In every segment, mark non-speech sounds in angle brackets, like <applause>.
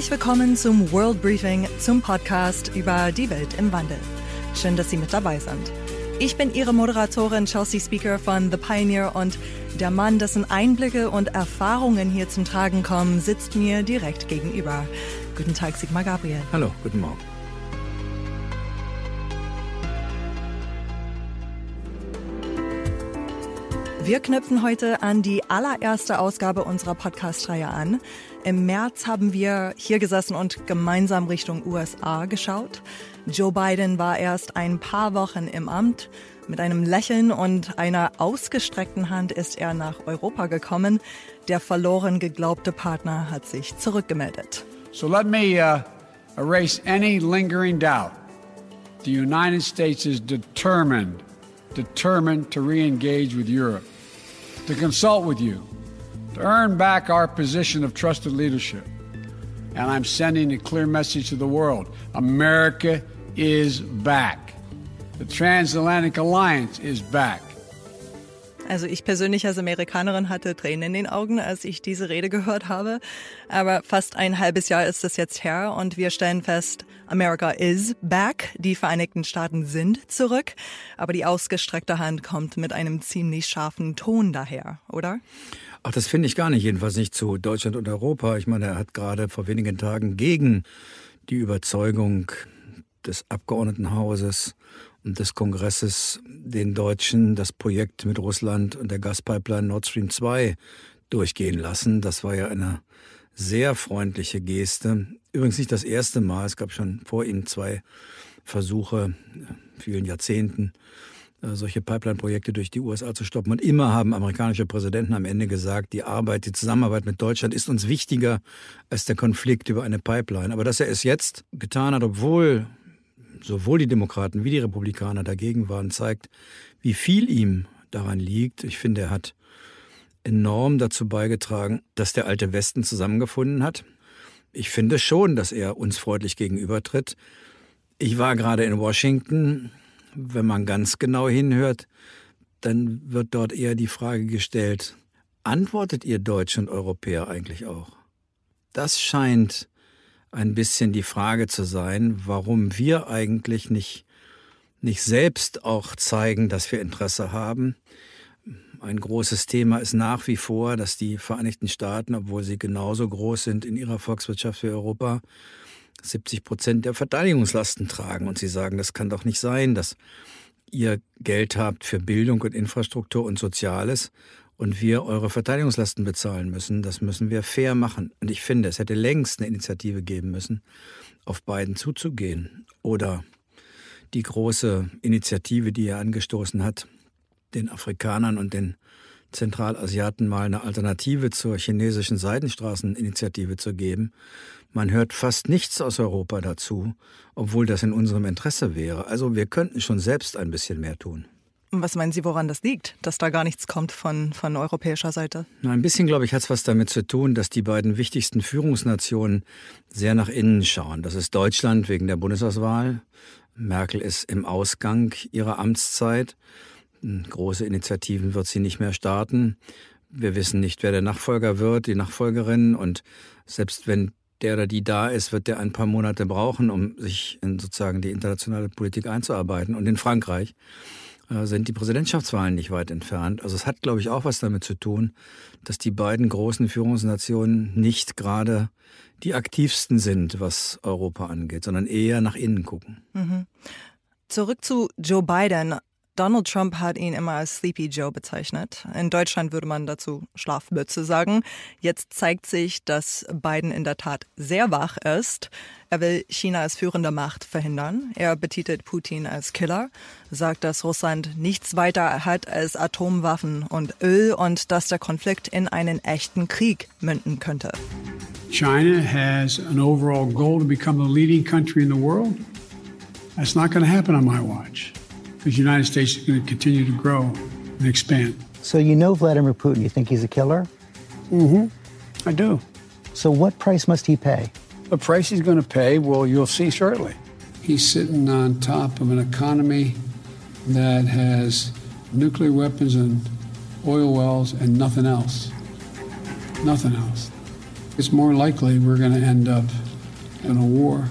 Herzlich willkommen zum World Briefing, zum Podcast über die Welt im Wandel. Schön, dass Sie mit dabei sind. Ich bin Ihre Moderatorin Chelsea Speaker von The Pioneer und der Mann, dessen Einblicke und Erfahrungen hier zum Tragen kommen, sitzt mir direkt gegenüber. Guten Tag, Sigmar Gabriel. Hallo, guten Morgen. Wir knüpfen heute an die allererste Ausgabe unserer Podcast-Reihe an. Im März haben wir hier gesessen und gemeinsam Richtung USA geschaut. Joe Biden war erst ein paar Wochen im Amt. Mit einem Lächeln und einer ausgestreckten Hand ist er nach Europa gekommen. Der verloren geglaubte Partner hat sich zurückgemeldet. So let me uh, erase any lingering doubt. The United States is determined, determined to re-engage with Europe. To consult with you, to earn back our position of trusted leadership. And I'm sending a clear message to the world America is back. The Transatlantic Alliance is back. Also ich persönlich als Amerikanerin hatte Tränen in den Augen, als ich diese Rede gehört habe. Aber fast ein halbes Jahr ist es jetzt her und wir stellen fest, America is back. Die Vereinigten Staaten sind zurück. Aber die ausgestreckte Hand kommt mit einem ziemlich scharfen Ton daher, oder? Ach, das finde ich gar nicht, jedenfalls nicht zu Deutschland und Europa. Ich meine, er hat gerade vor wenigen Tagen gegen die Überzeugung des Abgeordnetenhauses und des Kongresses den Deutschen das Projekt mit Russland und der Gaspipeline Nord Stream 2 durchgehen lassen. Das war ja eine sehr freundliche Geste. Übrigens nicht das erste Mal. Es gab schon vor ihm zwei Versuche, vielen Jahrzehnten, äh, solche Pipeline-Projekte durch die USA zu stoppen. Und immer haben amerikanische Präsidenten am Ende gesagt, die Arbeit, die Zusammenarbeit mit Deutschland ist uns wichtiger als der Konflikt über eine Pipeline. Aber dass er es jetzt getan hat, obwohl sowohl die Demokraten wie die Republikaner dagegen waren, zeigt, wie viel ihm daran liegt. Ich finde, er hat enorm dazu beigetragen, dass der alte Westen zusammengefunden hat. Ich finde schon, dass er uns freundlich gegenübertritt. Ich war gerade in Washington. Wenn man ganz genau hinhört, dann wird dort eher die Frage gestellt, antwortet ihr Deutsche und Europäer eigentlich auch? Das scheint ein bisschen die Frage zu sein, warum wir eigentlich nicht, nicht selbst auch zeigen, dass wir Interesse haben. Ein großes Thema ist nach wie vor, dass die Vereinigten Staaten, obwohl sie genauso groß sind in ihrer Volkswirtschaft wie Europa, 70 Prozent der Verteidigungslasten tragen. Und sie sagen, das kann doch nicht sein, dass ihr Geld habt für Bildung und Infrastruktur und Soziales und wir eure Verteidigungslasten bezahlen müssen. Das müssen wir fair machen. Und ich finde, es hätte längst eine Initiative geben müssen, auf beiden zuzugehen. Oder die große Initiative, die er angestoßen hat, den Afrikanern und den Zentralasiaten mal eine Alternative zur chinesischen Seidenstraßeninitiative zu geben. Man hört fast nichts aus Europa dazu, obwohl das in unserem Interesse wäre. Also wir könnten schon selbst ein bisschen mehr tun. Was meinen Sie, woran das liegt, dass da gar nichts kommt von, von europäischer Seite? Na, ein bisschen, glaube ich, hat es was damit zu tun, dass die beiden wichtigsten Führungsnationen sehr nach innen schauen. Das ist Deutschland wegen der Bundestagswahl. Merkel ist im Ausgang ihrer Amtszeit. Große Initiativen wird sie nicht mehr starten. Wir wissen nicht, wer der Nachfolger wird, die Nachfolgerin. Und selbst wenn der oder die da ist, wird der ein paar Monate brauchen, um sich in sozusagen die internationale Politik einzuarbeiten. Und in Frankreich äh, sind die Präsidentschaftswahlen nicht weit entfernt. Also es hat, glaube ich, auch was damit zu tun, dass die beiden großen Führungsnationen nicht gerade die aktivsten sind, was Europa angeht, sondern eher nach innen gucken. Mhm. Zurück zu Joe Biden. Donald Trump hat ihn immer als Sleepy Joe bezeichnet. In Deutschland würde man dazu Schlafmütze sagen. Jetzt zeigt sich, dass Biden in der Tat sehr wach ist. Er will China als führende Macht verhindern. Er betitelt Putin als Killer, sagt, dass Russland nichts weiter hat als Atomwaffen und Öl und dass der Konflikt in einen echten Krieg münden könnte. China has an overall goal to become the leading country in the world. That's not going to happen on my watch. Because the United States is going to continue to grow and expand. So you know Vladimir Putin. You think he's a killer? Mm-hmm. I do. So what price must he pay? The price he's going to pay, well, you'll see shortly. He's sitting on top of an economy that has nuclear weapons and oil wells and nothing else. Nothing else. It's more likely we're going to end up in a war,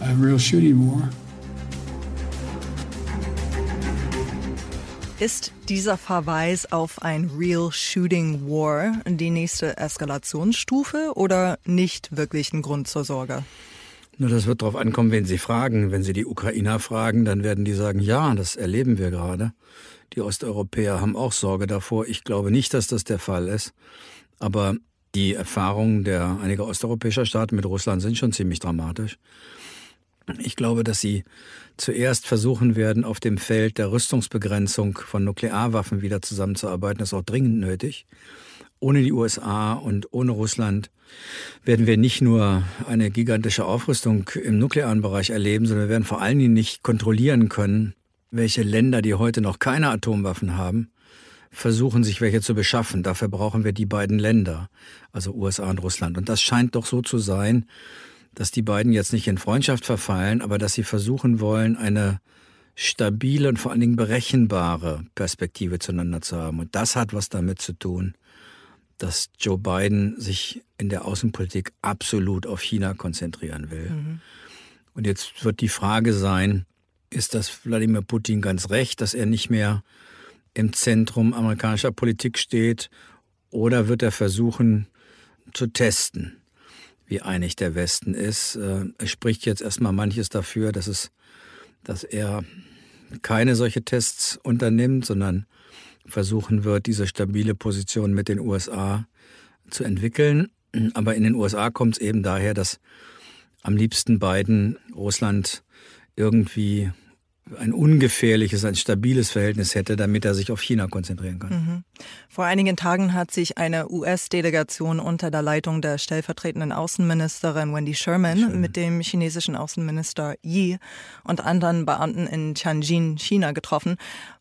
a real shooting war. Ist dieser Verweis auf ein Real Shooting War die nächste Eskalationsstufe oder nicht wirklich ein Grund zur Sorge? Nur das wird darauf ankommen, wenn Sie fragen. Wenn Sie die Ukrainer fragen, dann werden die sagen, ja, das erleben wir gerade. Die Osteuropäer haben auch Sorge davor. Ich glaube nicht, dass das der Fall ist. Aber die Erfahrungen der einiger osteuropäischer Staaten mit Russland sind schon ziemlich dramatisch. Ich glaube, dass sie zuerst versuchen werden, auf dem Feld der Rüstungsbegrenzung von Nuklearwaffen wieder zusammenzuarbeiten. Das ist auch dringend nötig. Ohne die USA und ohne Russland werden wir nicht nur eine gigantische Aufrüstung im nuklearen Bereich erleben, sondern wir werden vor allen Dingen nicht kontrollieren können, welche Länder, die heute noch keine Atomwaffen haben, versuchen, sich welche zu beschaffen. Dafür brauchen wir die beiden Länder, also USA und Russland. Und das scheint doch so zu sein, dass die beiden jetzt nicht in Freundschaft verfallen, aber dass sie versuchen wollen, eine stabile und vor allen Dingen berechenbare Perspektive zueinander zu haben. Und das hat was damit zu tun, dass Joe Biden sich in der Außenpolitik absolut auf China konzentrieren will. Mhm. Und jetzt wird die Frage sein, ist das Wladimir Putin ganz recht, dass er nicht mehr im Zentrum amerikanischer Politik steht, oder wird er versuchen zu testen? Wie einig der Westen ist. Äh, es spricht jetzt erstmal manches dafür, dass es, dass er keine solche Tests unternimmt, sondern versuchen wird, diese stabile Position mit den USA zu entwickeln. Aber in den USA kommt es eben daher, dass am liebsten beiden Russland irgendwie ein ungefährliches, ein stabiles Verhältnis hätte, damit er sich auf China konzentrieren kann. Mhm. Vor einigen Tagen hat sich eine US-Delegation unter der Leitung der stellvertretenden Außenministerin Wendy Sherman Schön. mit dem chinesischen Außenminister Yi und anderen Beamten in Tianjin, China getroffen.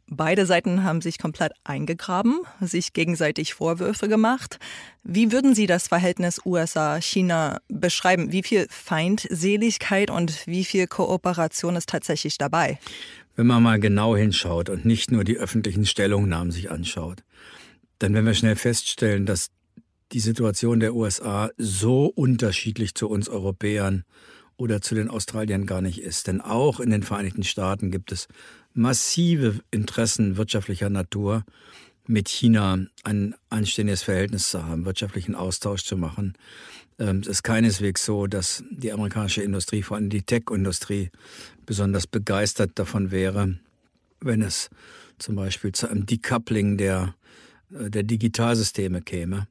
Beide Seiten haben sich komplett eingegraben, sich gegenseitig Vorwürfe gemacht. Wie würden Sie das Verhältnis USA-China beschreiben? Wie viel Feindseligkeit und wie viel Kooperation ist tatsächlich dabei? Wenn man mal genau hinschaut und nicht nur die öffentlichen Stellungnahmen sich anschaut, dann werden wir schnell feststellen, dass die Situation der USA so unterschiedlich zu uns Europäern oder zu den Australiern gar nicht ist. Denn auch in den Vereinigten Staaten gibt es massive Interessen wirtschaftlicher Natur, mit China ein anständiges Verhältnis zu haben, wirtschaftlichen Austausch zu machen. Ähm, es ist keineswegs so, dass die amerikanische Industrie, vor allem die Tech-Industrie, besonders begeistert davon wäre, wenn es zum Beispiel zu einem Decoupling der, äh, der Digitalsysteme käme.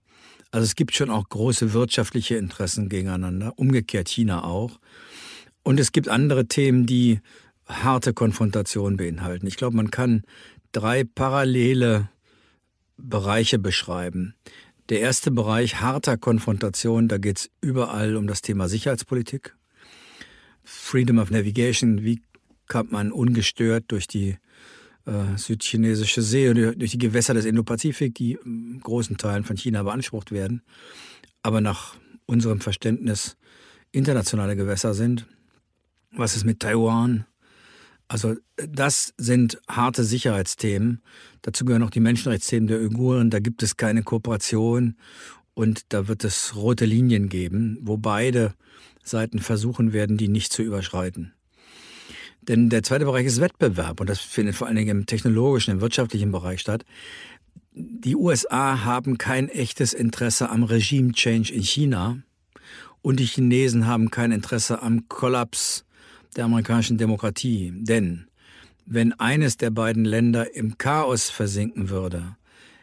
Also es gibt schon auch große wirtschaftliche Interessen gegeneinander, umgekehrt China auch. Und es gibt andere Themen, die harte Konfrontation beinhalten. Ich glaube, man kann drei parallele Bereiche beschreiben. Der erste Bereich harter Konfrontation, da geht es überall um das Thema Sicherheitspolitik. Freedom of Navigation, wie kann man ungestört durch die äh, südchinesische See und durch die Gewässer des Indopazifik, die in großen Teilen von China beansprucht werden, aber nach unserem Verständnis internationale Gewässer sind. Was ist mit Taiwan? Also das sind harte Sicherheitsthemen. Dazu gehören auch die Menschenrechtsthemen der Uiguren. Da gibt es keine Kooperation und da wird es rote Linien geben, wo beide Seiten versuchen werden, die nicht zu überschreiten. Denn der zweite Bereich ist Wettbewerb und das findet vor allen Dingen im technologischen, im wirtschaftlichen Bereich statt. Die USA haben kein echtes Interesse am Regime-Change in China und die Chinesen haben kein Interesse am Kollaps der amerikanischen Demokratie. Denn wenn eines der beiden Länder im Chaos versinken würde,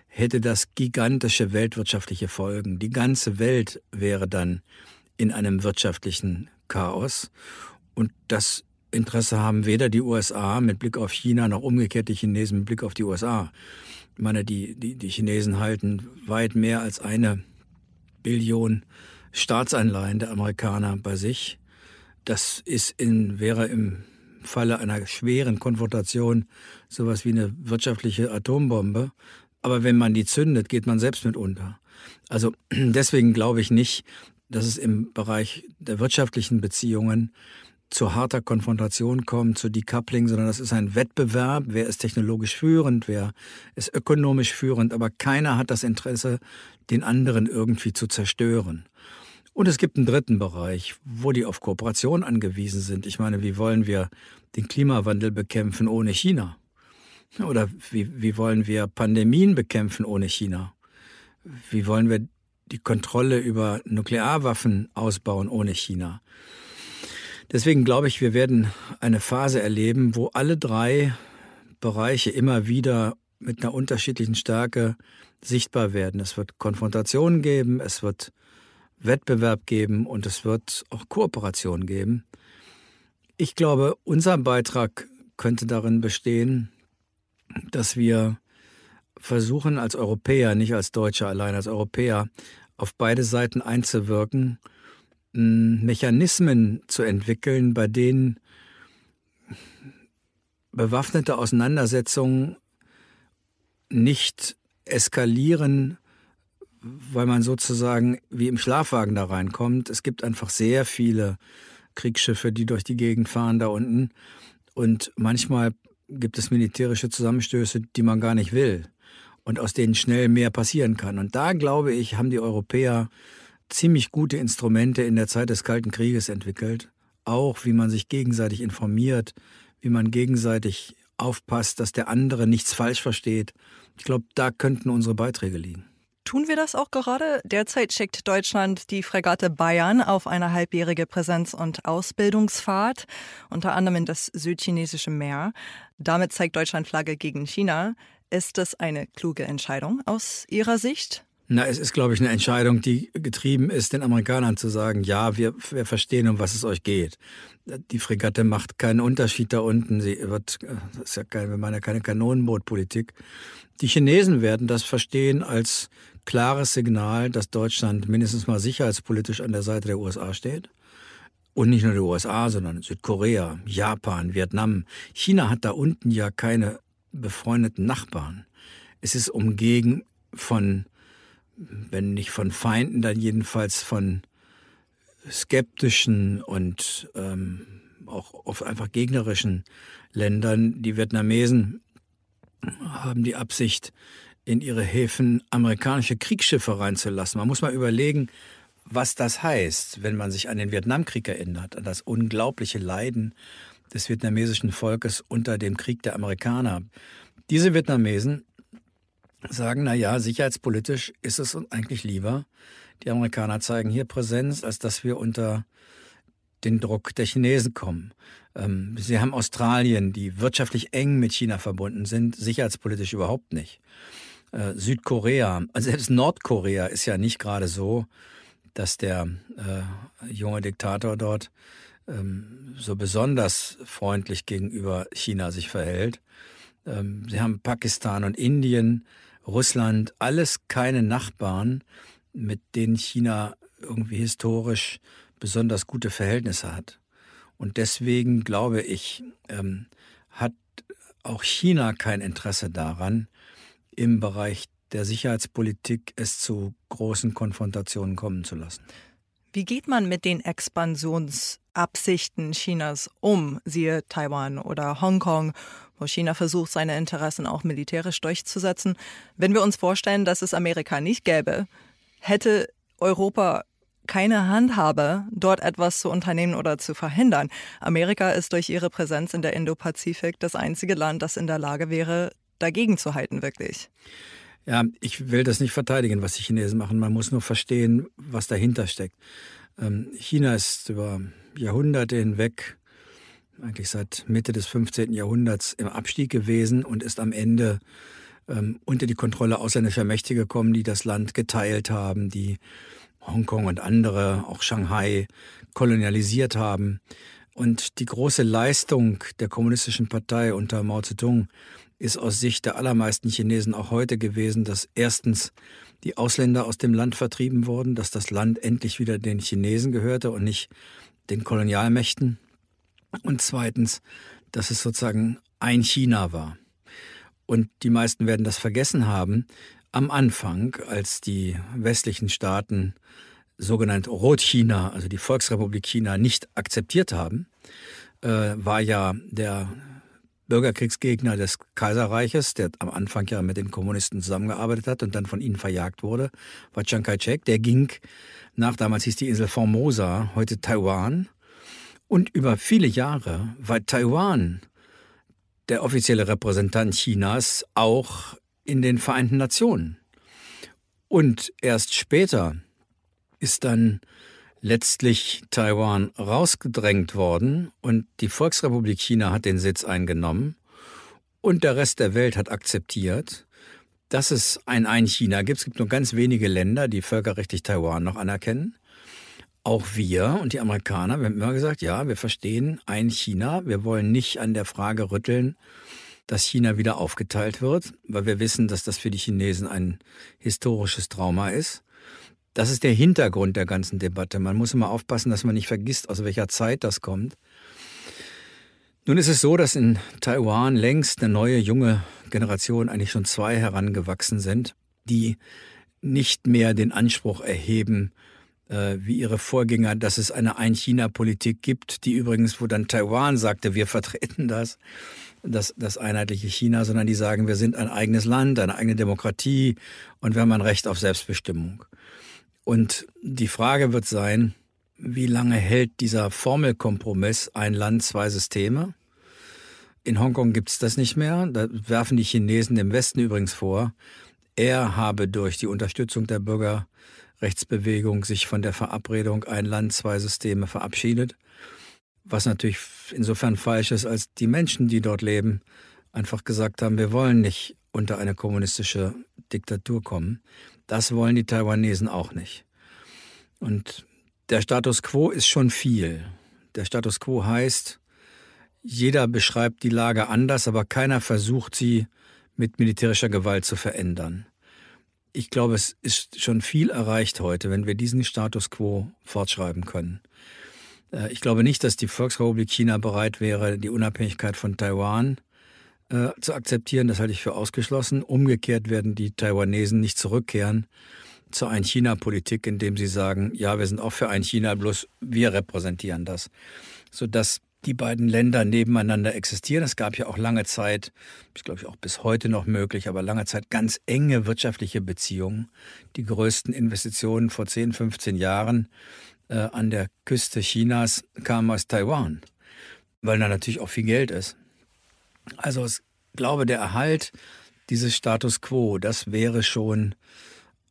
hätte das gigantische weltwirtschaftliche Folgen. Die ganze Welt wäre dann in einem wirtschaftlichen Chaos. Und das Interesse haben weder die USA mit Blick auf China noch umgekehrt die Chinesen mit Blick auf die USA. Ich meine, die, die, die Chinesen halten weit mehr als eine Billion Staatsanleihen der Amerikaner bei sich. Das ist in, wäre im Falle einer schweren Konfrontation sowas wie eine wirtschaftliche Atombombe. Aber wenn man die zündet, geht man selbst mit unter. Also <clears throat> deswegen glaube ich nicht, dass es im Bereich der wirtschaftlichen Beziehungen zu harter Konfrontation kommt, zu Decoupling, sondern das ist ein Wettbewerb. Wer ist technologisch führend, wer ist ökonomisch führend, aber keiner hat das Interesse, den anderen irgendwie zu zerstören. Und es gibt einen dritten Bereich, wo die auf Kooperation angewiesen sind. Ich meine, wie wollen wir den Klimawandel bekämpfen ohne China? Oder wie, wie wollen wir Pandemien bekämpfen ohne China? Wie wollen wir die Kontrolle über Nuklearwaffen ausbauen ohne China? Deswegen glaube ich, wir werden eine Phase erleben, wo alle drei Bereiche immer wieder mit einer unterschiedlichen Stärke sichtbar werden. Es wird Konfrontation geben, es wird Wettbewerb geben und es wird auch Kooperation geben. Ich glaube, unser Beitrag könnte darin bestehen, dass wir versuchen als Europäer, nicht als Deutsche allein, als Europäer auf beide Seiten einzuwirken, Mechanismen zu entwickeln, bei denen bewaffnete Auseinandersetzungen nicht eskalieren, weil man sozusagen wie im Schlafwagen da reinkommt. Es gibt einfach sehr viele Kriegsschiffe, die durch die Gegend fahren da unten. Und manchmal gibt es militärische Zusammenstöße, die man gar nicht will und aus denen schnell mehr passieren kann. Und da, glaube ich, haben die Europäer ziemlich gute Instrumente in der Zeit des Kalten Krieges entwickelt. Auch wie man sich gegenseitig informiert, wie man gegenseitig aufpasst, dass der andere nichts falsch versteht. Ich glaube, da könnten unsere Beiträge liegen. Tun wir das auch gerade? Derzeit schickt Deutschland die Fregatte Bayern auf eine halbjährige Präsenz- und Ausbildungsfahrt, unter anderem in das südchinesische Meer. Damit zeigt Deutschland Flagge gegen China. Ist das eine kluge Entscheidung aus Ihrer Sicht? Na, es ist, glaube ich, eine Entscheidung, die getrieben ist, den Amerikanern zu sagen, ja, wir, wir verstehen, um was es euch geht. Die Fregatte macht keinen Unterschied da unten. Sie wird, das ist ja kein, wir meinen ja keine Kanonenbootpolitik. Die Chinesen werden das verstehen als klares Signal, dass Deutschland mindestens mal sicherheitspolitisch an der Seite der USA steht. Und nicht nur der USA, sondern Südkorea, Japan, Vietnam. China hat da unten ja keine befreundeten Nachbarn. Es ist umgeben von wenn nicht von Feinden, dann jedenfalls von skeptischen und ähm, auch oft einfach gegnerischen Ländern. Die Vietnamesen haben die Absicht, in ihre Häfen amerikanische Kriegsschiffe reinzulassen. Man muss mal überlegen, was das heißt, wenn man sich an den Vietnamkrieg erinnert, an das unglaubliche Leiden des vietnamesischen Volkes unter dem Krieg der Amerikaner. Diese Vietnamesen sagen, na ja, sicherheitspolitisch ist es uns eigentlich lieber, die Amerikaner zeigen hier Präsenz, als dass wir unter den Druck der Chinesen kommen. Ähm, sie haben Australien, die wirtschaftlich eng mit China verbunden sind, sicherheitspolitisch überhaupt nicht. Äh, Südkorea, also selbst Nordkorea ist ja nicht gerade so, dass der äh, junge Diktator dort ähm, so besonders freundlich gegenüber China sich verhält. Ähm, sie haben Pakistan und Indien, Russland, alles keine Nachbarn, mit denen China irgendwie historisch besonders gute Verhältnisse hat. Und deswegen glaube ich, ähm, hat auch China kein Interesse daran, im Bereich der Sicherheitspolitik es zu großen Konfrontationen kommen zu lassen. Wie geht man mit den Expansionsabsichten Chinas um, siehe Taiwan oder Hongkong, wo China versucht, seine Interessen auch militärisch durchzusetzen? Wenn wir uns vorstellen, dass es Amerika nicht gäbe, hätte Europa keine Handhabe, dort etwas zu unternehmen oder zu verhindern. Amerika ist durch ihre Präsenz in der Indopazifik das einzige Land, das in der Lage wäre, dagegen zu halten, wirklich. Ja, ich will das nicht verteidigen, was die Chinesen machen. Man muss nur verstehen, was dahinter steckt. Ähm, China ist über Jahrhunderte hinweg, eigentlich seit Mitte des 15. Jahrhunderts, im Abstieg gewesen und ist am Ende ähm, unter die Kontrolle ausländischer Mächte gekommen, die das Land geteilt haben, die Hongkong und andere, auch Shanghai, kolonialisiert haben. Und die große Leistung der Kommunistischen Partei unter Mao Zedong ist aus Sicht der allermeisten Chinesen auch heute gewesen, dass erstens die Ausländer aus dem Land vertrieben wurden, dass das Land endlich wieder den Chinesen gehörte und nicht den Kolonialmächten. Und zweitens, dass es sozusagen ein China war. Und die meisten werden das vergessen haben. Am Anfang, als die westlichen Staaten sogenannt Rotchina, also die Volksrepublik China, nicht akzeptiert haben, äh, war ja der Bürgerkriegsgegner des Kaiserreiches, der am Anfang ja mit den Kommunisten zusammengearbeitet hat und dann von ihnen verjagt wurde, war Chiang Kai-shek. Der ging nach, damals hieß die Insel Formosa, heute Taiwan. Und über viele Jahre war Taiwan der offizielle Repräsentant Chinas auch in den Vereinten Nationen. Und erst später ist dann letztlich Taiwan rausgedrängt worden und die Volksrepublik China hat den Sitz eingenommen und der Rest der Welt hat akzeptiert, dass es ein Ein-China gibt. Es gibt nur ganz wenige Länder, die völkerrechtlich Taiwan noch anerkennen. Auch wir und die Amerikaner, wir haben immer gesagt, ja, wir verstehen ein China. Wir wollen nicht an der Frage rütteln, dass China wieder aufgeteilt wird, weil wir wissen, dass das für die Chinesen ein historisches Trauma ist. Das ist der Hintergrund der ganzen Debatte. Man muss immer aufpassen, dass man nicht vergisst, aus welcher Zeit das kommt. Nun ist es so, dass in Taiwan längst eine neue junge Generation, eigentlich schon zwei herangewachsen sind, die nicht mehr den Anspruch erheben, äh, wie ihre Vorgänger, dass es eine Ein-China-Politik gibt, die übrigens, wo dann Taiwan sagte, wir vertreten das, das, das einheitliche China, sondern die sagen, wir sind ein eigenes Land, eine eigene Demokratie und wir haben ein Recht auf Selbstbestimmung. Und die Frage wird sein, wie lange hält dieser Formelkompromiss ein Land, zwei Systeme? In Hongkong gibt es das nicht mehr. Da werfen die Chinesen dem Westen übrigens vor, er habe durch die Unterstützung der Bürgerrechtsbewegung sich von der Verabredung ein Land, zwei Systeme verabschiedet. Was natürlich insofern falsch ist, als die Menschen, die dort leben, einfach gesagt haben, wir wollen nicht unter eine kommunistische Diktatur kommen. Das wollen die Taiwanesen auch nicht. Und der Status quo ist schon viel. Der Status quo heißt, jeder beschreibt die Lage anders, aber keiner versucht sie mit militärischer Gewalt zu verändern. Ich glaube, es ist schon viel erreicht heute, wenn wir diesen Status quo fortschreiben können. Äh, ich glaube nicht, dass die Volksrepublik China bereit wäre, die Unabhängigkeit von Taiwan äh, zu akzeptieren. Das halte ich für ausgeschlossen. Umgekehrt werden die Taiwanesen nicht zurückkehren zur Ein-China-Politik, indem sie sagen, ja, wir sind auch für Ein-China, bloß wir repräsentieren das. Sodass die beiden Länder nebeneinander existieren. Es gab ja auch lange Zeit, ist glaube ich auch bis heute noch möglich, aber lange Zeit ganz enge wirtschaftliche Beziehungen. Die größten Investitionen vor 10, 15 Jahren äh, an der Küste Chinas kamen aus Taiwan, weil da natürlich auch viel Geld ist. Also ich glaube, der Erhalt dieses Status quo, das wäre schon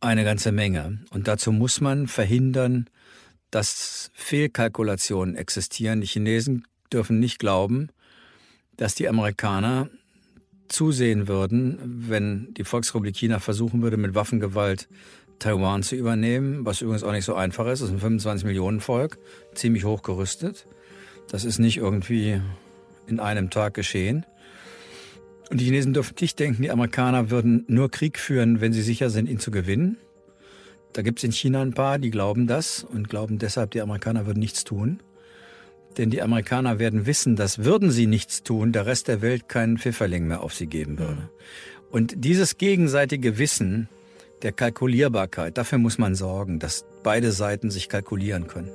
eine ganze Menge. Und dazu muss man verhindern, dass Fehlkalkulationen existieren. Die Chinesen dürfen nicht glauben, dass die Amerikaner zusehen würden, wenn die Volksrepublik China versuchen würde, mit Waffengewalt Taiwan zu übernehmen, was übrigens auch nicht so einfach ist. Es ist ein 25 Millionen Volk, ziemlich hoch gerüstet. Das ist nicht irgendwie in einem Tag geschehen. Und die Chinesen dürfen nicht denken, die Amerikaner würden nur Krieg führen, wenn sie sicher sind, ihn zu gewinnen. Da gibt es in China ein paar, die glauben das und glauben deshalb, die Amerikaner würden nichts tun. Denn die Amerikaner werden wissen, dass würden sie nichts tun, der Rest der Welt keinen Pfifferling mehr auf sie geben würde. Und dieses gegenseitige Wissen der Kalkulierbarkeit, dafür muss man sorgen, dass beide Seiten sich kalkulieren können.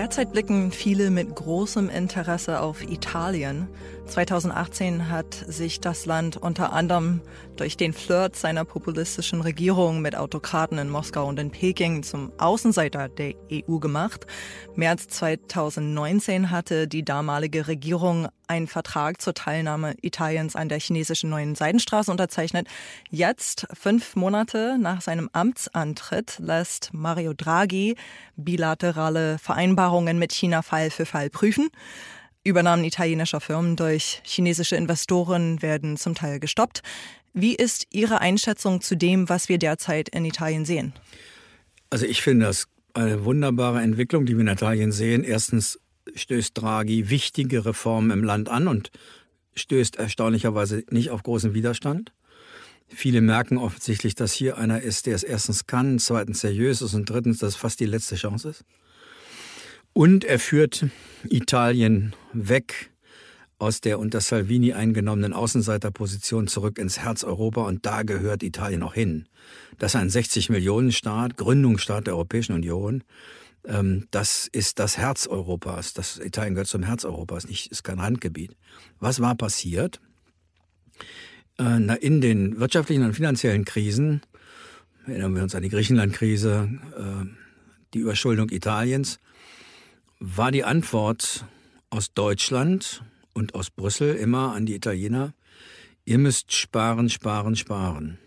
Derzeit blicken viele mit großem Interesse auf Italien. 2018 hat sich das Land unter anderem durch den Flirt seiner populistischen Regierung mit Autokraten in Moskau und in Peking zum Außenseiter der EU gemacht. März 2019 hatte die damalige Regierung einen Vertrag zur Teilnahme Italiens an der chinesischen neuen Seidenstraße unterzeichnet. Jetzt, fünf Monate nach seinem Amtsantritt, lässt Mario Draghi bilaterale Vereinbarungen mit China Fall für Fall prüfen. Übernahmen italienischer Firmen durch chinesische Investoren werden zum Teil gestoppt. Wie ist Ihre Einschätzung zu dem, was wir derzeit in Italien sehen? Also ich finde das eine wunderbare Entwicklung, die wir in Italien sehen. Erstens stößt Draghi wichtige Reformen im Land an und stößt erstaunlicherweise nicht auf großen Widerstand. Viele merken offensichtlich, dass hier einer ist, der es erstens kann, zweitens seriös ist und drittens, dass es fast die letzte Chance ist. Und er führt Italien weg aus der unter Salvini eingenommenen Außenseiterposition zurück ins Herz Europa und da gehört Italien auch hin. Das ist ein 60 Millionen Staat, Gründungsstaat der Europäischen Union. Ähm, das ist das Herz Europas. Das Italien gehört zum Herz Europas, nicht, ist kein Randgebiet. Was war passiert? Äh, in den wirtschaftlichen und finanziellen Krisen, erinnern wir uns an die Griechenland-Krise, äh, die Überschuldung Italiens, war die Antwort aus Deutschland und aus Brüssel immer an die Italiener, ihr müsst sparen, sparen, sparen.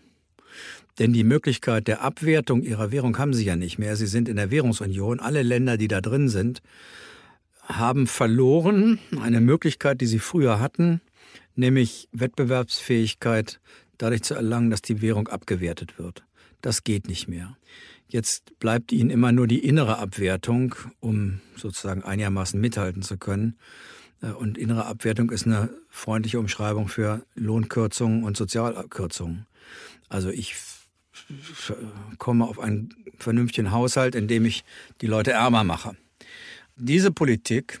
Denn die Möglichkeit der Abwertung ihrer Währung haben sie ja nicht mehr. Sie sind in der Währungsunion. Alle Länder, die da drin sind, haben verloren eine Möglichkeit, die sie früher hatten, nämlich Wettbewerbsfähigkeit dadurch zu erlangen, dass die Währung abgewertet wird. Das geht nicht mehr. Jetzt bleibt ihnen immer nur die innere Abwertung, um sozusagen einigermaßen mithalten zu können. Äh, und innere Abwertung ist eine freundliche Umschreibung für Lohnkürzungen und Sozialkürzungen. Also ich komme auf einen vernünftigen Haushalt, indem ich die Leute ärmer mache. Diese Politik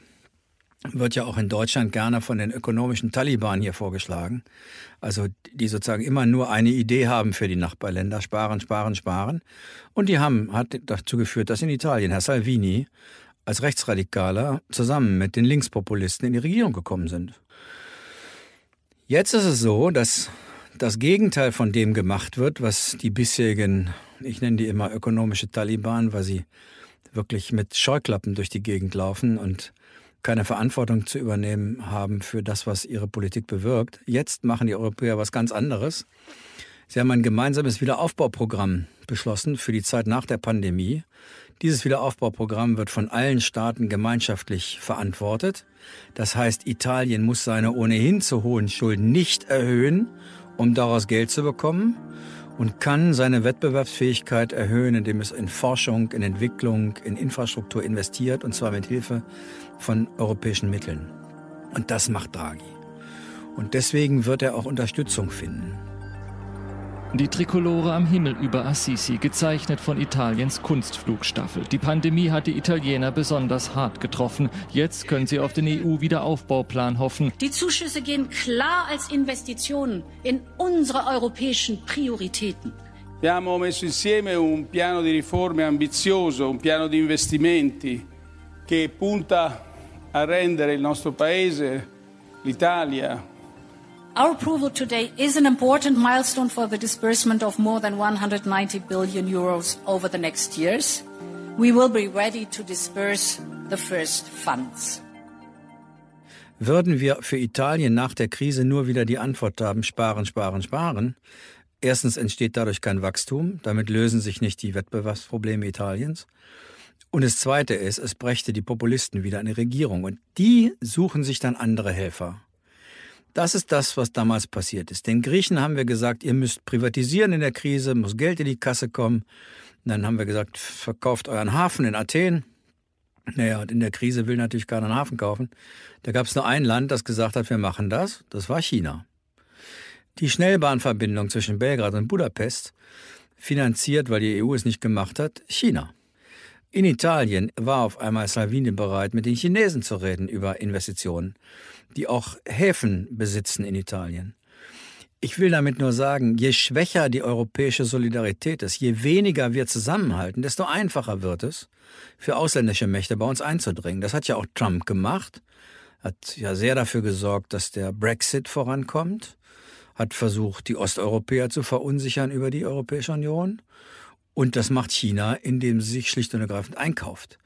wird ja auch in Deutschland gerne von den ökonomischen Taliban hier vorgeschlagen. Also die sozusagen immer nur eine Idee haben für die Nachbarländer, sparen, sparen, sparen. Und die haben, hat dazu geführt, dass in Italien Herr Salvini als Rechtsradikaler zusammen mit den Linkspopulisten in die Regierung gekommen sind. Jetzt ist es so, dass das Gegenteil von dem gemacht wird, was die bisherigen, ich nenne die immer ökonomische Taliban, weil sie wirklich mit Scheuklappen durch die Gegend laufen und keine Verantwortung zu übernehmen haben für das, was ihre Politik bewirkt. Jetzt machen die Europäer was ganz anderes. Sie haben ein gemeinsames Wiederaufbauprogramm beschlossen für die Zeit nach der Pandemie. Dieses Wiederaufbauprogramm wird von allen Staaten gemeinschaftlich verantwortet. Das heißt, Italien muss seine ohnehin zu hohen Schulden nicht erhöhen, um daraus Geld zu bekommen und kann seine Wettbewerbsfähigkeit erhöhen, indem es in Forschung, in Entwicklung, in Infrastruktur investiert, und zwar mit Hilfe von europäischen Mitteln. Und das macht Draghi. Und deswegen wird er auch Unterstützung finden. Die Trikolore am Himmel über Assisi, gezeichnet von Italiens Kunstflugstaffel. Die Pandemie hat die Italiener besonders hart getroffen. Jetzt können sie auf den EU-Wiederaufbauplan hoffen. Die Zuschüsse gehen klar als Investitionen in unsere europäischen Prioritäten. Abbiamo messo insieme un piano di riforme ambizioso, un piano di investimenti che punta a rendere il nostro paese, l'Italia, Our approval today is an important milestone for the disbursement of more than 190 billion euros over the next years. We will be ready to disburse the first funds. Würden wir für Italien nach der Krise nur wieder die Antwort haben, sparen, sparen, sparen, erstens entsteht dadurch kein Wachstum, damit lösen sich nicht die Wettbewerbsprobleme Italiens. Und das Zweite ist, es brächte die Populisten wieder eine Regierung und die suchen sich dann andere Helfer. Das ist das, was damals passiert ist. Den Griechen haben wir gesagt, ihr müsst privatisieren in der Krise, muss Geld in die Kasse kommen. Und dann haben wir gesagt, verkauft euren Hafen in Athen. Naja, und in der Krise will natürlich keiner einen Hafen kaufen. Da gab es nur ein Land, das gesagt hat, wir machen das. Das war China. Die Schnellbahnverbindung zwischen Belgrad und Budapest finanziert, weil die EU es nicht gemacht hat, China. In Italien war auf einmal Salvini bereit, mit den Chinesen zu reden über Investitionen die auch Häfen besitzen in Italien. Ich will damit nur sagen, je schwächer die europäische Solidarität ist, je weniger wir zusammenhalten, desto einfacher wird es, für ausländische Mächte bei uns einzudringen. Das hat ja auch Trump gemacht, hat ja sehr dafür gesorgt, dass der Brexit vorankommt, hat versucht, die Osteuropäer zu verunsichern über die Europäische Union. Und das macht China, indem sie sich schlicht und ergreifend einkauft.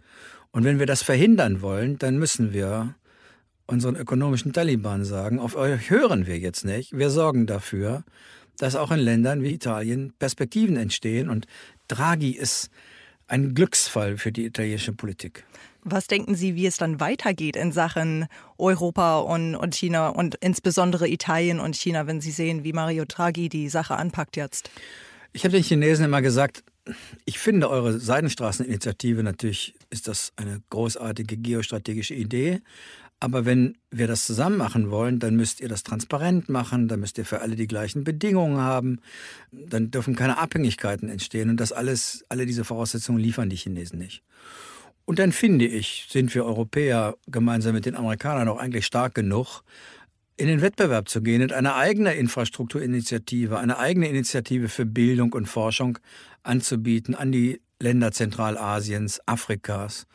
Und wenn wir das verhindern wollen, dann müssen wir unseren ökonomischen Taliban sagen, auf euch hören wir jetzt nicht. Wir sorgen dafür, dass auch in Ländern wie Italien Perspektiven entstehen. Und Draghi ist ein Glücksfall für die italienische Politik. Was denken Sie, wie es dann weitergeht in Sachen Europa und, und China und insbesondere Italien und China, wenn Sie sehen, wie Mario Draghi die Sache anpackt jetzt? Ich habe den Chinesen immer gesagt, ich finde eure Seidenstraßeninitiative natürlich ist das eine großartige geostrategische Idee, aber wenn wir das zusammen machen wollen, dann müsst ihr das transparent machen, dann müsst ihr für alle die gleichen Bedingungen haben, dann dürfen keine Abhängigkeiten entstehen und das alles, alle diese Voraussetzungen liefern die Chinesen nicht. Und dann finde ich, sind wir Europäer gemeinsam mit den Amerikanern auch eigentlich stark genug, in den Wettbewerb zu gehen und eine eigene Infrastrukturinitiative, eine eigene Initiative für Bildung und Forschung anzubieten an die Länder Zentralasiens, Afrikas.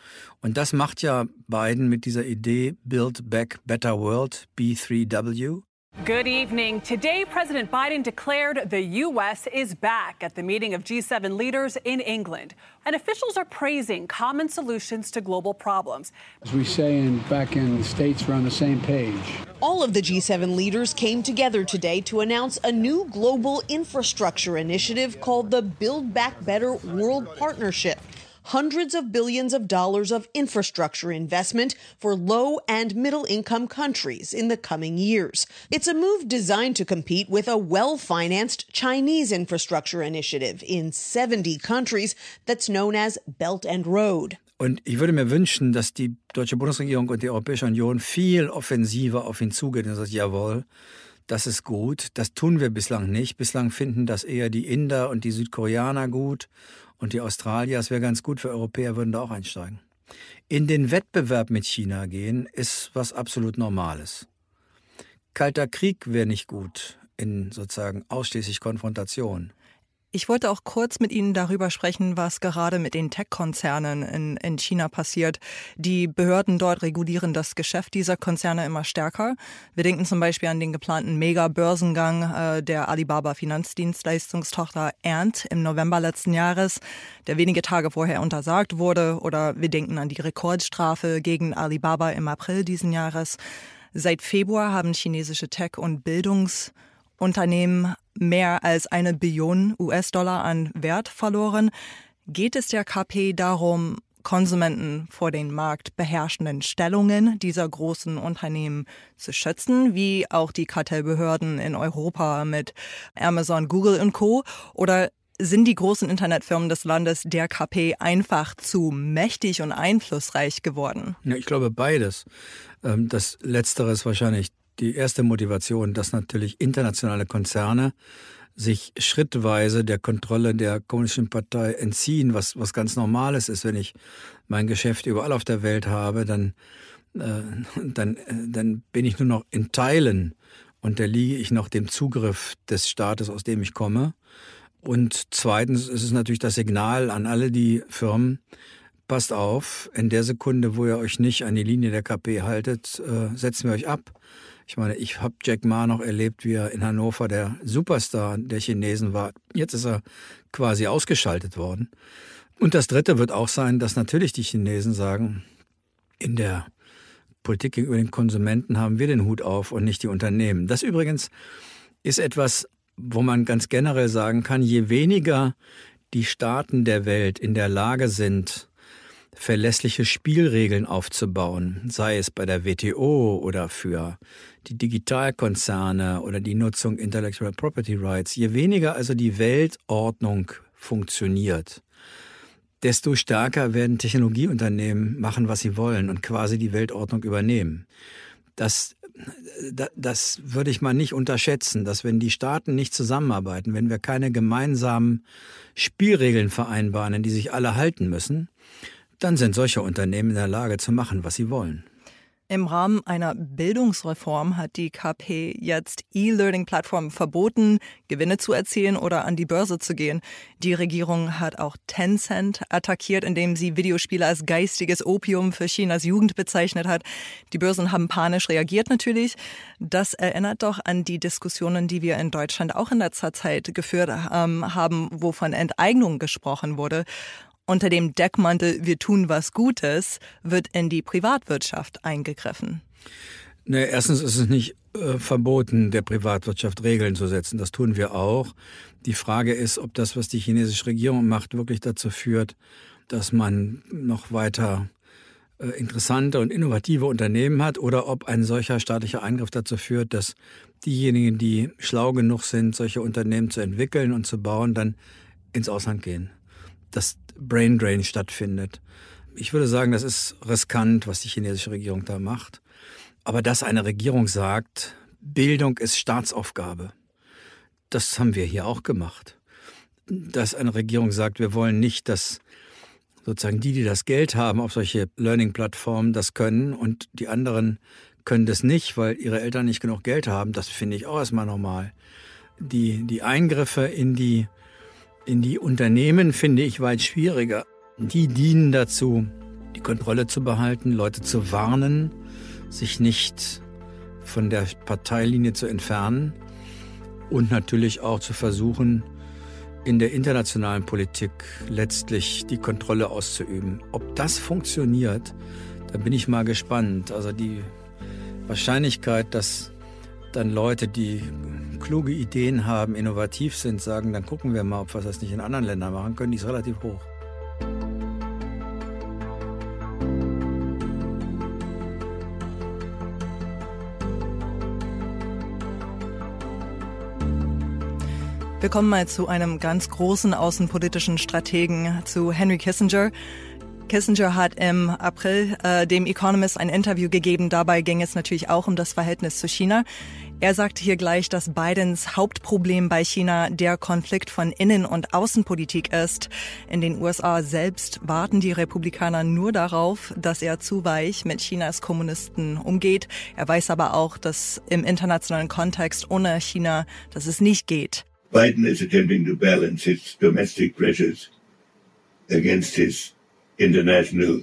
Und das macht ja Biden mit dieser Idee Build Back Better World, B3W. Good evening. Today, President Biden declared the U.S. is back at the meeting of G7 leaders in England. And officials are praising common solutions to global problems. As we say in, back in the States, we're on the same page. All of the G7 leaders came together today to announce a new global infrastructure initiative called the Build Back Better World Partnership hundreds of billions of dollars of infrastructure investment for low and middle income countries in the coming years. It's a move designed to compete with a well financed Chinese infrastructure initiative in 70 countries that's known as Belt and Road. Und ich würde mir wünschen, dass die deutsche Bundesregierung und die Europäische Union viel offensiver auf ihn zugehen und sagt, jawohl, das ist gut. Das tun wir bislang nicht. Bislang finden das eher die Inder und die Südkoreaner gut und die Australier, es wäre ganz gut für Europäer, würden da auch einsteigen. In den Wettbewerb mit China gehen, ist was absolut Normales. Kalter Krieg wäre nicht gut in sozusagen ausschließlich Konfrontation. Ich wollte auch kurz mit Ihnen darüber sprechen, was gerade mit den Tech-Konzernen in, in China passiert. Die Behörden dort regulieren das Geschäft dieser Konzerne immer stärker. Wir denken zum Beispiel an den geplanten Mega-Börsengang äh, der Alibaba-Finanzdienstleistungstochter Ant im November letzten Jahres, der wenige Tage vorher untersagt wurde. Oder wir denken an die Rekordstrafe gegen Alibaba im April diesen Jahres. Seit Februar haben chinesische Tech- und Bildungs- Unternehmen mehr als eine Billion US-Dollar an Wert verloren. Geht es der KP darum, Konsumenten vor den marktbeherrschenden Stellungen dieser großen Unternehmen zu schützen, wie auch die Kartellbehörden in Europa mit Amazon, Google und Co. Oder sind die großen Internetfirmen des Landes der KP einfach zu mächtig und einflussreich geworden? Ja, ich glaube beides. Ähm, das Letztere ist wahrscheinlich die erste Motivation, dass natürlich internationale Konzerne sich schrittweise der Kontrolle der Kommunistischen Partei entziehen, was, was ganz Normales ist. Wenn ich mein Geschäft überall auf der Welt habe, dann, äh, dann, äh, dann bin ich nur noch in Teilen unterliege ich noch dem Zugriff des Staates, aus dem ich komme. Und zweitens ist es natürlich das Signal an alle die Firmen, passt auf, in der Sekunde, wo ihr euch nicht an die Linie der KP haltet, äh, setzen wir euch ab. Ich meine, ich habe Jack Ma noch erlebt, wie er in Hannover der Superstar der Chinesen war. Jetzt ist er quasi ausgeschaltet worden. Und das Dritte wird auch sein, dass natürlich die Chinesen sagen, in der Politik gegenüber den Konsumenten haben wir den Hut auf und nicht die Unternehmen. Das übrigens ist etwas, wo man ganz generell sagen kann, je weniger die Staaten der Welt in der Lage sind, verlässliche Spielregeln aufzubauen, sei es bei der WTO oder für die Digitalkonzerne oder die Nutzung Intellectual Property Rights, je weniger also die Weltordnung funktioniert, desto stärker werden Technologieunternehmen machen, was sie wollen und quasi die Weltordnung übernehmen. Das, das würde ich mal nicht unterschätzen, dass wenn die Staaten nicht zusammenarbeiten, wenn wir keine gemeinsamen Spielregeln vereinbaren, die sich alle halten müssen, dann sind solche Unternehmen in der Lage zu machen, was sie wollen. Im Rahmen einer Bildungsreform hat die KP jetzt E-Learning-Plattformen verboten, Gewinne zu erzielen oder an die Börse zu gehen. Die Regierung hat auch Tencent attackiert, indem sie Videospiele als geistiges Opium für Chinas Jugend bezeichnet hat. Die Börsen haben panisch reagiert natürlich. Das erinnert doch an die Diskussionen, die wir in Deutschland auch in letzter Zeit geführt ähm, haben, wo von Enteignung gesprochen wurde unter dem Deckmantel Wir tun was Gutes wird in die Privatwirtschaft eingegriffen. Nee, erstens ist es nicht äh, verboten, der Privatwirtschaft Regeln zu setzen. Das tun wir auch. Die Frage ist, ob das, was die chinesische Regierung macht, wirklich dazu führt, dass man noch weiter äh, interessante und innovative Unternehmen hat oder ob ein solcher staatlicher Eingriff dazu führt, dass diejenigen, die schlau genug sind, solche Unternehmen zu entwickeln und zu bauen, dann ins Ausland gehen. Das Brain Drain stattfindet. Ich würde sagen, das ist riskant, was die chinesische Regierung da macht. Aber dass eine Regierung sagt, Bildung ist Staatsaufgabe, das haben wir hier auch gemacht. Dass eine Regierung sagt, wir wollen nicht, dass sozusagen die, die das Geld haben auf solche Learning-Plattformen, das können und die anderen können das nicht, weil ihre Eltern nicht genug Geld haben. Das finde ich auch erstmal normal. Die, die Eingriffe in die, in die Unternehmen finde ich weit schwieriger. Die dienen dazu, die Kontrolle zu behalten, Leute zu warnen, sich nicht von der Parteilinie zu entfernen und natürlich auch zu versuchen, in der internationalen Politik letztlich die Kontrolle auszuüben. Ob das funktioniert, da bin ich mal gespannt. Also die Wahrscheinlichkeit, dass dann Leute, die kluge Ideen haben, innovativ sind, sagen, dann gucken wir mal, ob wir das nicht in anderen Ländern machen können, die ist relativ hoch. Wir kommen mal zu einem ganz großen außenpolitischen Strategen, zu Henry Kissinger. Kissinger hat im April äh, dem Economist ein Interview gegeben. Dabei ging es natürlich auch um das Verhältnis zu China. Er sagte hier gleich, dass Bidens Hauptproblem bei China der Konflikt von Innen- und Außenpolitik ist. In den USA selbst warten die Republikaner nur darauf, dass er zu weich mit Chinas Kommunisten umgeht. Er weiß aber auch, dass im internationalen Kontext ohne China, dass es nicht geht. Biden is attempting to balance his domestic pressures against his international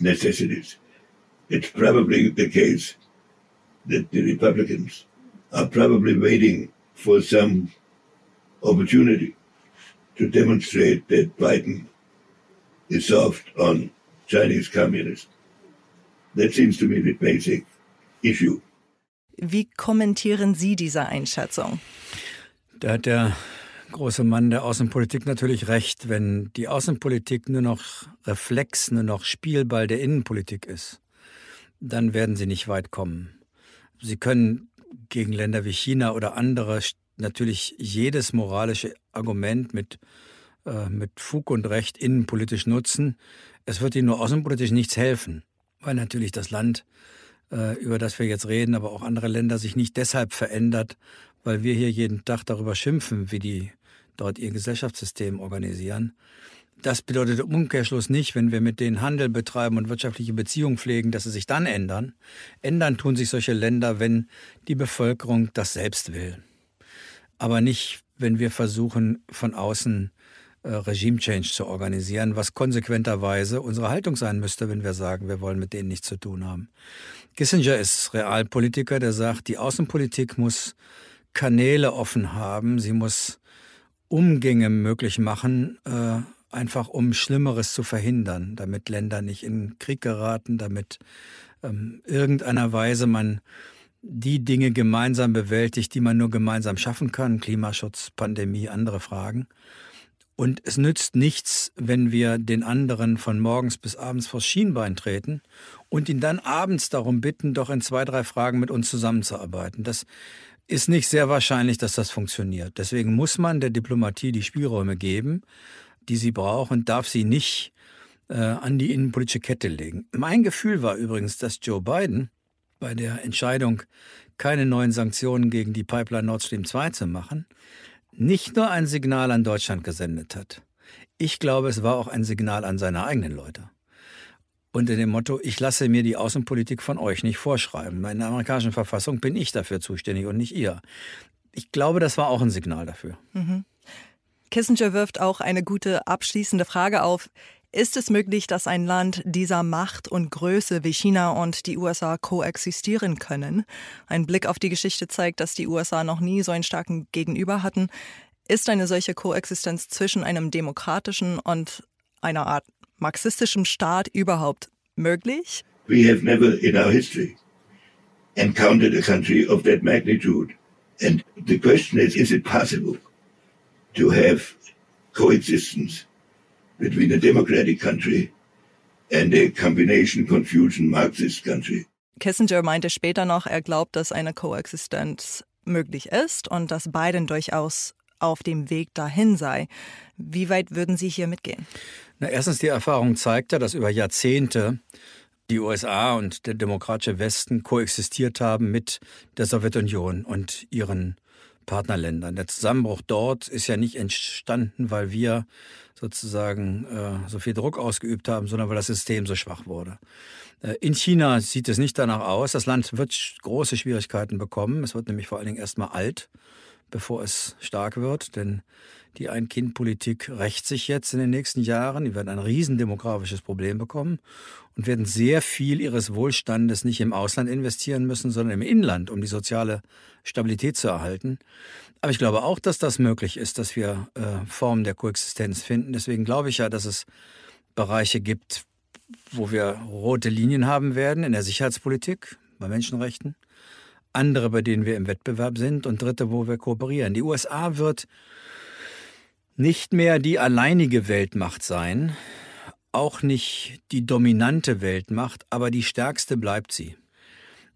necessities. It's probably the case that the Republicans are probably waiting for some opportunity to demonstrate that Biden is soft on Chinese communists. That seems to me the basic issue. Wie kommentieren Sie diese Einschätzung? Da hat der große Mann der Außenpolitik natürlich recht, wenn die Außenpolitik nur noch Reflex, nur noch Spielball der Innenpolitik ist, dann werden sie nicht weit kommen. Sie können gegen Länder wie China oder andere natürlich jedes moralische Argument mit, äh, mit Fug und Recht innenpolitisch nutzen. Es wird ihnen nur außenpolitisch nichts helfen, weil natürlich das Land, äh, über das wir jetzt reden, aber auch andere Länder sich nicht deshalb verändert, weil wir hier jeden Tag darüber schimpfen, wie die dort ihr Gesellschaftssystem organisieren. Das bedeutet im Umkehrschluss nicht, wenn wir mit denen Handel betreiben und wirtschaftliche Beziehungen pflegen, dass sie sich dann ändern. Ändern tun sich solche Länder, wenn die Bevölkerung das selbst will. Aber nicht, wenn wir versuchen, von außen äh, Regime-Change zu organisieren, was konsequenterweise unsere Haltung sein müsste, wenn wir sagen, wir wollen mit denen nichts zu tun haben. Kissinger ist Realpolitiker, der sagt, die Außenpolitik muss Kanäle offen haben. Sie muss Umgänge möglich machen, äh, einfach um Schlimmeres zu verhindern, damit Länder nicht in Krieg geraten, damit ähm, irgendeiner Weise man die Dinge gemeinsam bewältigt, die man nur gemeinsam schaffen kann, Klimaschutz, Pandemie, andere Fragen. Und es nützt nichts, wenn wir den anderen von morgens bis abends vors Schienbein treten und ihn dann abends darum bitten, doch in zwei, drei Fragen mit uns zusammenzuarbeiten. Das ist nicht sehr wahrscheinlich, dass das funktioniert. Deswegen muss man der Diplomatie die Spielräume geben, die sie braucht und darf sie nicht äh, an die innenpolitische Kette legen. Mein Gefühl war übrigens, dass Joe Biden bei der Entscheidung, keine neuen Sanktionen gegen die Pipeline Nord Stream 2 zu machen, nicht nur ein Signal an Deutschland gesendet hat. Ich glaube, es war auch ein Signal an seine eigenen Leute unter dem Motto, ich lasse mir die Außenpolitik von euch nicht vorschreiben. In der amerikanischen Verfassung bin ich dafür zuständig und nicht ihr. Ich glaube, das war auch ein Signal dafür. Mhm. Kissinger wirft auch eine gute abschließende Frage auf. Ist es möglich, dass ein Land dieser Macht und Größe wie China und die USA koexistieren können? Ein Blick auf die Geschichte zeigt, dass die USA noch nie so einen starken Gegenüber hatten. Ist eine solche Koexistenz zwischen einem demokratischen und einer Art marxistischem Staat überhaupt möglich? We have never in our history encountered a country of that magnitude. And the question is, is it possible to have coexistence between a democratic country and a combination Confucian Marxist country? Kissinger meinte später noch, er glaubt, dass eine Koexistenz möglich ist und dass Biden durchaus auf dem Weg dahin sei. Wie weit würden Sie hier mitgehen? Na, erstens, die Erfahrung zeigt ja, dass über Jahrzehnte die USA und der demokratische Westen koexistiert haben mit der Sowjetunion und ihren Partnerländern. Der Zusammenbruch dort ist ja nicht entstanden, weil wir sozusagen äh, so viel Druck ausgeübt haben, sondern weil das System so schwach wurde. Äh, in China sieht es nicht danach aus. Das Land wird große Schwierigkeiten bekommen. Es wird nämlich vor allen Dingen erstmal alt, bevor es stark wird, denn die Ein-Kind-Politik rächt sich jetzt in den nächsten Jahren. Die werden ein riesendemografisches Problem bekommen und werden sehr viel ihres Wohlstandes nicht im Ausland investieren müssen, sondern im Inland, um die soziale Stabilität zu erhalten. Aber ich glaube auch, dass das möglich ist, dass wir äh, Formen der Koexistenz finden. Deswegen glaube ich ja, dass es Bereiche gibt, wo wir rote Linien haben werden in der Sicherheitspolitik, bei Menschenrechten. Andere, bei denen wir im Wettbewerb sind und dritte, wo wir kooperieren. Die USA wird nicht mehr die alleinige Weltmacht sein, auch nicht die dominante Weltmacht, aber die stärkste bleibt sie.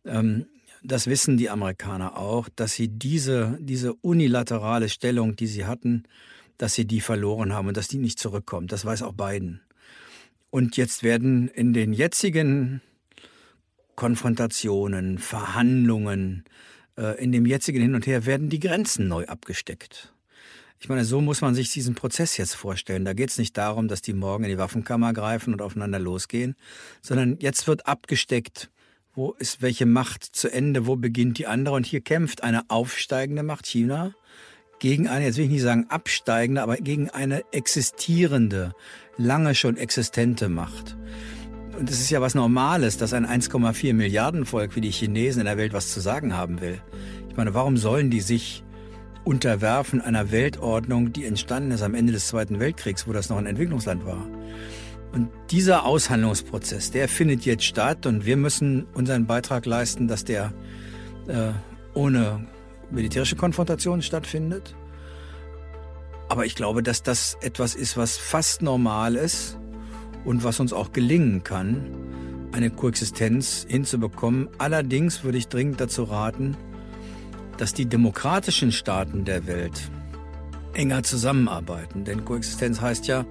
Ähm, das wissen die Amerikaner auch, dass sie diese, diese unilaterale Stellung, die sie hatten, dass sie die verloren haben und dass die nicht zurückkommt. Das weiß auch Biden. Und jetzt werden in den jetzigen Konfrontationen, Verhandlungen, äh, in dem jetzigen Hin und Her werden die Grenzen neu abgesteckt. Ich meine, so muss man sich diesen Prozess jetzt vorstellen. Da geht es nicht darum, dass die morgen in die Waffenkammer greifen und aufeinander losgehen, sondern jetzt wird abgesteckt, wo ist welche Macht zu Ende, wo beginnt die andere. Und hier kämpft eine aufsteigende Macht, China, gegen eine, jetzt will ich nicht sagen absteigende, aber gegen eine existierende, lange schon existente Macht. Und es ist ja was Normales, dass ein 1,4 Milliarden Volk wie die Chinesen in der Welt was zu sagen haben will. Ich meine, warum sollen die sich Unterwerfen einer Weltordnung, die entstanden ist am Ende des Zweiten Weltkriegs, wo das noch ein Entwicklungsland war. Und dieser Aushandlungsprozess, der findet jetzt statt und wir müssen unseren Beitrag leisten, dass der äh, ohne militärische Konfrontation stattfindet. Aber ich glaube, dass das etwas ist, was fast normal ist und was uns auch gelingen kann, eine Koexistenz hinzubekommen. Allerdings würde ich dringend dazu raten, dass die demokratischen Staaten der Welt enger zusammenarbeiten. Denn Koexistenz heißt ja,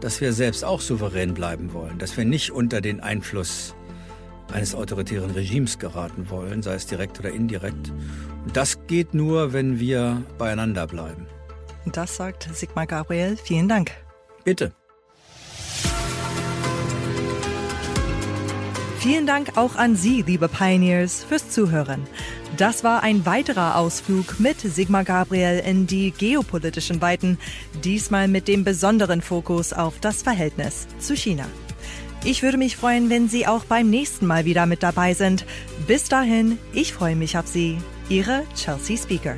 dass wir selbst auch souverän bleiben wollen, dass wir nicht unter den Einfluss eines autoritären Regimes geraten wollen, sei es direkt oder indirekt. Und das geht nur, wenn wir beieinander bleiben. Das sagt Sigmar Gabriel. Vielen Dank. Bitte. Vielen Dank auch an Sie, liebe Pioneers, fürs Zuhören. Das war ein weiterer Ausflug mit Sigmar Gabriel in die geopolitischen Weiten, diesmal mit dem besonderen Fokus auf das Verhältnis zu China. Ich würde mich freuen, wenn Sie auch beim nächsten Mal wieder mit dabei sind. Bis dahin, ich freue mich auf Sie. Ihre Chelsea Speaker.